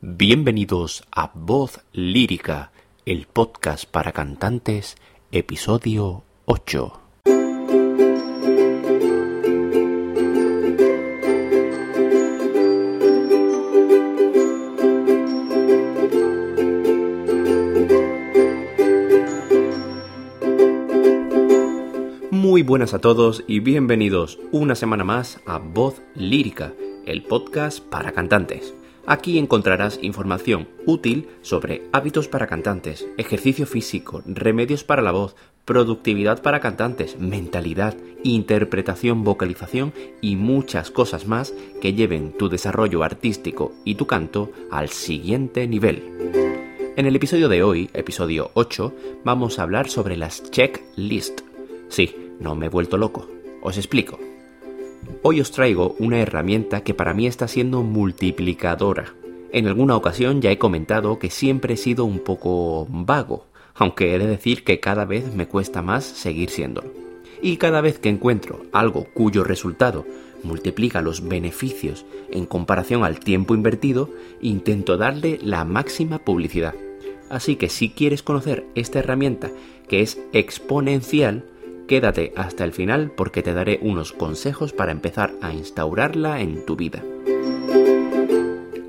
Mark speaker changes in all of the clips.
Speaker 1: Bienvenidos a Voz Lírica, el podcast para cantantes, episodio 8. Muy buenas a todos y bienvenidos una semana más a Voz Lírica, el podcast para cantantes. Aquí encontrarás información útil sobre hábitos para cantantes, ejercicio físico, remedios para la voz, productividad para cantantes, mentalidad, interpretación, vocalización y muchas cosas más que lleven tu desarrollo artístico y tu canto al siguiente nivel. En el episodio de hoy, episodio 8, vamos a hablar sobre las checklist. Sí, no me he vuelto loco. Os explico. Hoy os traigo una herramienta que para mí está siendo multiplicadora. En alguna ocasión ya he comentado que siempre he sido un poco vago, aunque he de decir que cada vez me cuesta más seguir siéndolo. Y cada vez que encuentro algo cuyo resultado multiplica los beneficios en comparación al tiempo invertido, intento darle la máxima publicidad. Así que si quieres conocer esta herramienta que es exponencial, Quédate hasta el final porque te daré unos consejos para empezar a instaurarla en tu vida.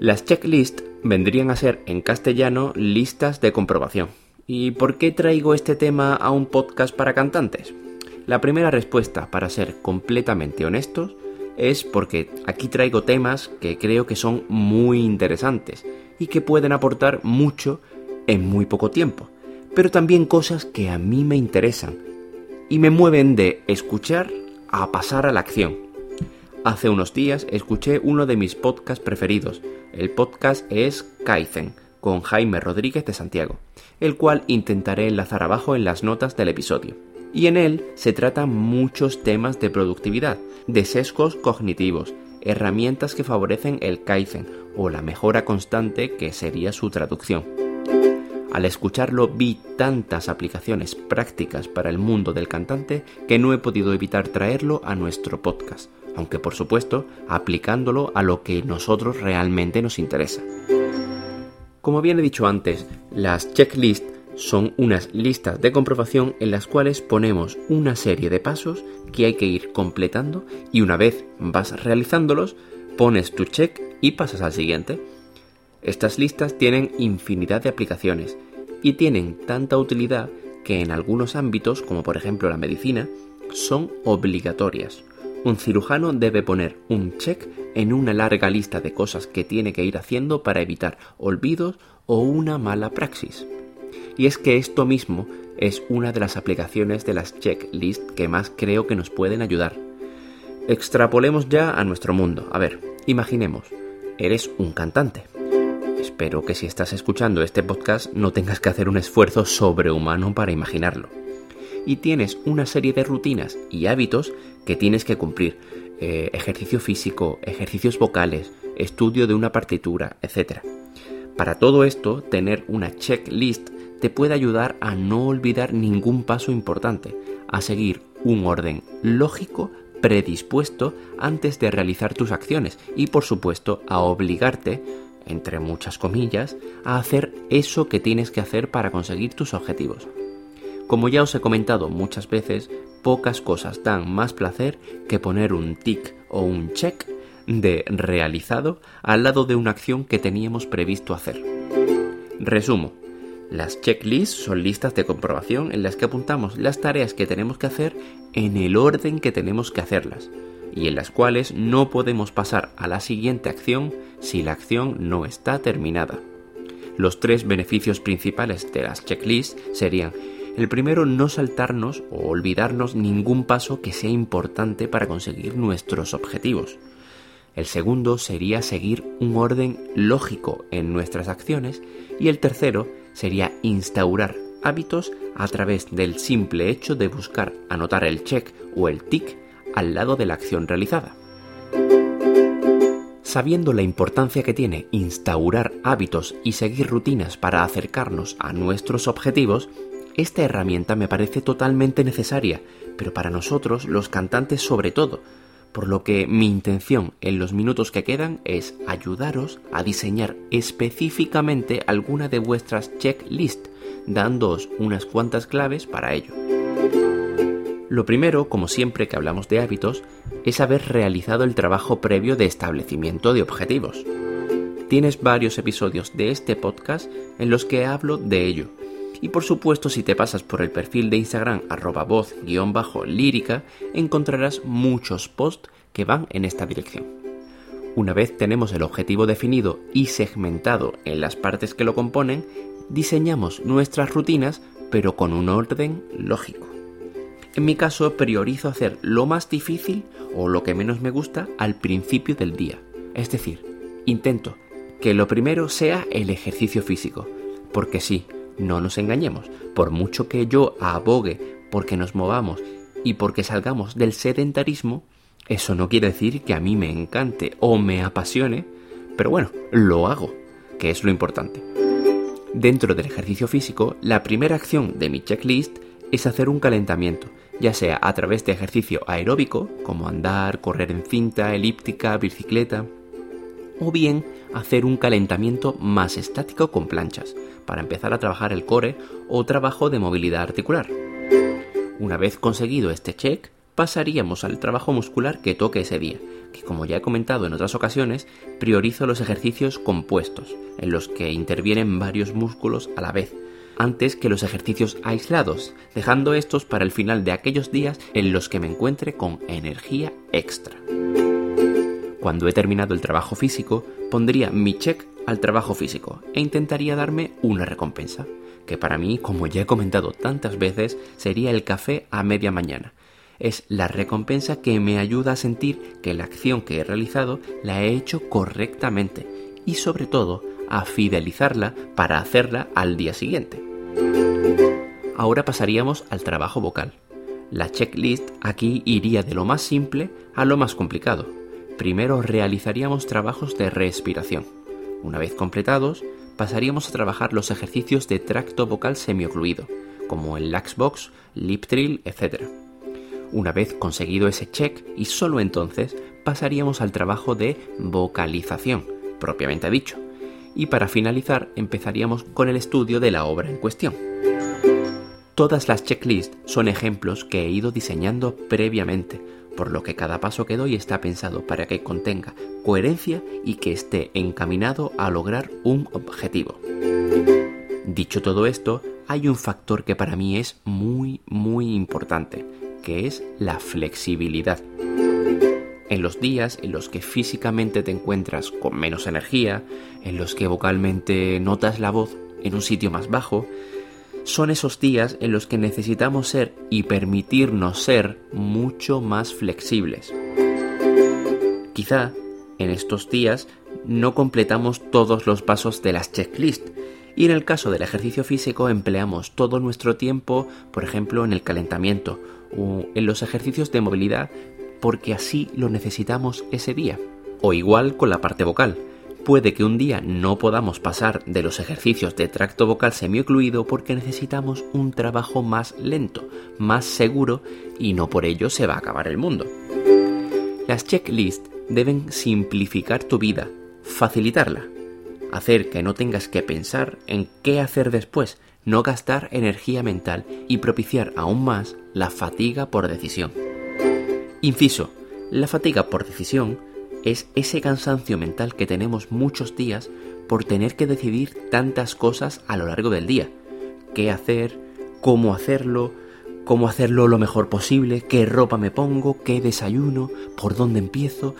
Speaker 1: Las checklists vendrían a ser en castellano listas de comprobación. ¿Y por qué traigo este tema a un podcast para cantantes? La primera respuesta, para ser completamente honestos, es porque aquí traigo temas que creo que son muy interesantes y que pueden aportar mucho en muy poco tiempo, pero también cosas que a mí me interesan y me mueven de escuchar a pasar a la acción. Hace unos días escuché uno de mis podcasts preferidos. El podcast es Kaizen, con Jaime Rodríguez de Santiago, el cual intentaré enlazar abajo en las notas del episodio. Y en él se tratan muchos temas de productividad, de sesgos cognitivos, herramientas que favorecen el Kaizen o la mejora constante que sería su traducción. Al escucharlo vi tantas aplicaciones prácticas para el mundo del cantante que no he podido evitar traerlo a nuestro podcast, aunque por supuesto aplicándolo a lo que nosotros realmente nos interesa. Como bien he dicho antes, las checklists son unas listas de comprobación en las cuales ponemos una serie de pasos que hay que ir completando y una vez vas realizándolos, pones tu check y pasas al siguiente. Estas listas tienen infinidad de aplicaciones y tienen tanta utilidad que en algunos ámbitos, como por ejemplo la medicina, son obligatorias. Un cirujano debe poner un check en una larga lista de cosas que tiene que ir haciendo para evitar olvidos o una mala praxis. Y es que esto mismo es una de las aplicaciones de las checklists que más creo que nos pueden ayudar. Extrapolemos ya a nuestro mundo. A ver, imaginemos, eres un cantante. Espero que si estás escuchando este podcast no tengas que hacer un esfuerzo sobrehumano para imaginarlo. Y tienes una serie de rutinas y hábitos que tienes que cumplir. Eh, ejercicio físico, ejercicios vocales, estudio de una partitura, etc. Para todo esto, tener una checklist te puede ayudar a no olvidar ningún paso importante, a seguir un orden lógico predispuesto antes de realizar tus acciones y por supuesto a obligarte entre muchas comillas, a hacer eso que tienes que hacer para conseguir tus objetivos. Como ya os he comentado muchas veces, pocas cosas dan más placer que poner un tic o un check de realizado al lado de una acción que teníamos previsto hacer. Resumo. Las checklists son listas de comprobación en las que apuntamos las tareas que tenemos que hacer en el orden que tenemos que hacerlas y en las cuales no podemos pasar a la siguiente acción si la acción no está terminada. Los tres beneficios principales de las checklists serían el primero, no saltarnos o olvidarnos ningún paso que sea importante para conseguir nuestros objetivos. El segundo sería seguir un orden lógico en nuestras acciones y el tercero sería instaurar hábitos a través del simple hecho de buscar anotar el check o el tick al lado de la acción realizada. Sabiendo la importancia que tiene instaurar hábitos y seguir rutinas para acercarnos a nuestros objetivos, esta herramienta me parece totalmente necesaria, pero para nosotros, los cantantes sobre todo, por lo que mi intención en los minutos que quedan es ayudaros a diseñar específicamente alguna de vuestras checklists, dándoos unas cuantas claves para ello. Lo primero, como siempre que hablamos de hábitos, es haber realizado el trabajo previo de establecimiento de objetivos. Tienes varios episodios de este podcast en los que hablo de ello. Y por supuesto, si te pasas por el perfil de Instagram arroba voz-lírica, encontrarás muchos posts que van en esta dirección. Una vez tenemos el objetivo definido y segmentado en las partes que lo componen, diseñamos nuestras rutinas pero con un orden lógico. En mi caso priorizo hacer lo más difícil o lo que menos me gusta al principio del día. Es decir, intento que lo primero sea el ejercicio físico. Porque sí, no nos engañemos, por mucho que yo abogue porque nos movamos y porque salgamos del sedentarismo, eso no quiere decir que a mí me encante o me apasione, pero bueno, lo hago, que es lo importante. Dentro del ejercicio físico, la primera acción de mi checklist es hacer un calentamiento, ya sea a través de ejercicio aeróbico, como andar, correr en cinta, elíptica, bicicleta, o bien hacer un calentamiento más estático con planchas, para empezar a trabajar el core o trabajo de movilidad articular. Una vez conseguido este check, pasaríamos al trabajo muscular que toque ese día, que como ya he comentado en otras ocasiones, priorizo los ejercicios compuestos, en los que intervienen varios músculos a la vez, antes que los ejercicios aislados, dejando estos para el final de aquellos días en los que me encuentre con energía extra. Cuando he terminado el trabajo físico, pondría mi check al trabajo físico e intentaría darme una recompensa, que para mí, como ya he comentado tantas veces, sería el café a media mañana. Es la recompensa que me ayuda a sentir que la acción que he realizado la he hecho correctamente y sobre todo a fidelizarla para hacerla al día siguiente. Ahora pasaríamos al trabajo vocal. La checklist aquí iría de lo más simple a lo más complicado. Primero realizaríamos trabajos de respiración. Una vez completados, pasaríamos a trabajar los ejercicios de tracto vocal semiocluido, como el Laxbox, Lip Trill, etc. Una vez conseguido ese check, y solo entonces, pasaríamos al trabajo de vocalización, propiamente dicho, y para finalizar empezaríamos con el estudio de la obra en cuestión. Todas las checklists son ejemplos que he ido diseñando previamente, por lo que cada paso que doy está pensado para que contenga coherencia y que esté encaminado a lograr un objetivo. Dicho todo esto, hay un factor que para mí es muy muy importante, que es la flexibilidad. En los días en los que físicamente te encuentras con menos energía, en los que vocalmente notas la voz en un sitio más bajo, son esos días en los que necesitamos ser y permitirnos ser mucho más flexibles. Quizá en estos días no completamos todos los pasos de las checklists y en el caso del ejercicio físico empleamos todo nuestro tiempo, por ejemplo, en el calentamiento o en los ejercicios de movilidad porque así lo necesitamos ese día. O igual con la parte vocal. Puede que un día no podamos pasar de los ejercicios de tracto vocal semiocluido porque necesitamos un trabajo más lento, más seguro y no por ello se va a acabar el mundo. Las checklists deben simplificar tu vida, facilitarla, hacer que no tengas que pensar en qué hacer después, no gastar energía mental y propiciar aún más la fatiga por decisión. Inciso. La fatiga por decisión es ese cansancio mental que tenemos muchos días por tener que decidir tantas cosas a lo largo del día. ¿Qué hacer? ¿Cómo hacerlo? ¿Cómo hacerlo lo mejor posible? ¿Qué ropa me pongo? ¿Qué desayuno? ¿Por dónde empiezo?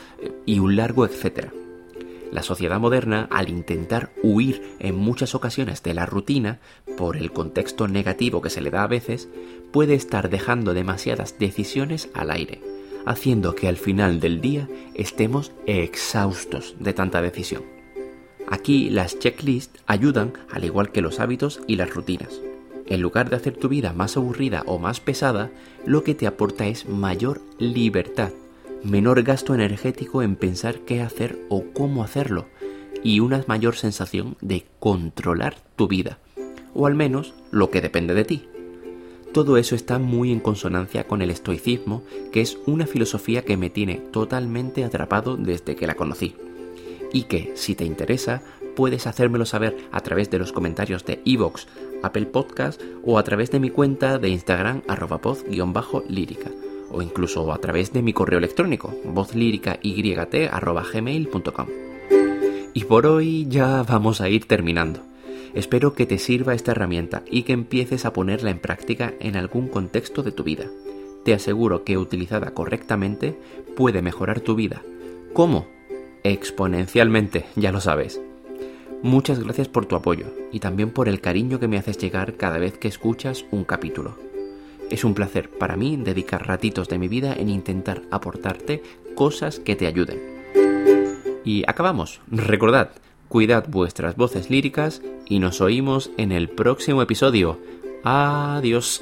Speaker 1: Y un largo etcétera. La sociedad moderna, al intentar huir en muchas ocasiones de la rutina, por el contexto negativo que se le da a veces, puede estar dejando demasiadas decisiones al aire haciendo que al final del día estemos exhaustos de tanta decisión. Aquí las checklists ayudan al igual que los hábitos y las rutinas. En lugar de hacer tu vida más aburrida o más pesada, lo que te aporta es mayor libertad, menor gasto energético en pensar qué hacer o cómo hacerlo, y una mayor sensación de controlar tu vida, o al menos lo que depende de ti. Todo eso está muy en consonancia con el estoicismo, que es una filosofía que me tiene totalmente atrapado desde que la conocí. Y que, si te interesa, puedes hacérmelo saber a través de los comentarios de iVoox, Apple Podcast o a través de mi cuenta de Instagram arroba lírica o incluso a través de mi correo electrónico vozlíricayt.gmail.com Y por hoy ya vamos a ir terminando. Espero que te sirva esta herramienta y que empieces a ponerla en práctica en algún contexto de tu vida. Te aseguro que utilizada correctamente puede mejorar tu vida. ¿Cómo? Exponencialmente, ya lo sabes. Muchas gracias por tu apoyo y también por el cariño que me haces llegar cada vez que escuchas un capítulo. Es un placer para mí dedicar ratitos de mi vida en intentar aportarte cosas que te ayuden. Y acabamos. Recordad, cuidad vuestras voces líricas y nos oímos en el próximo episodio. Adiós.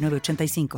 Speaker 2: 906985.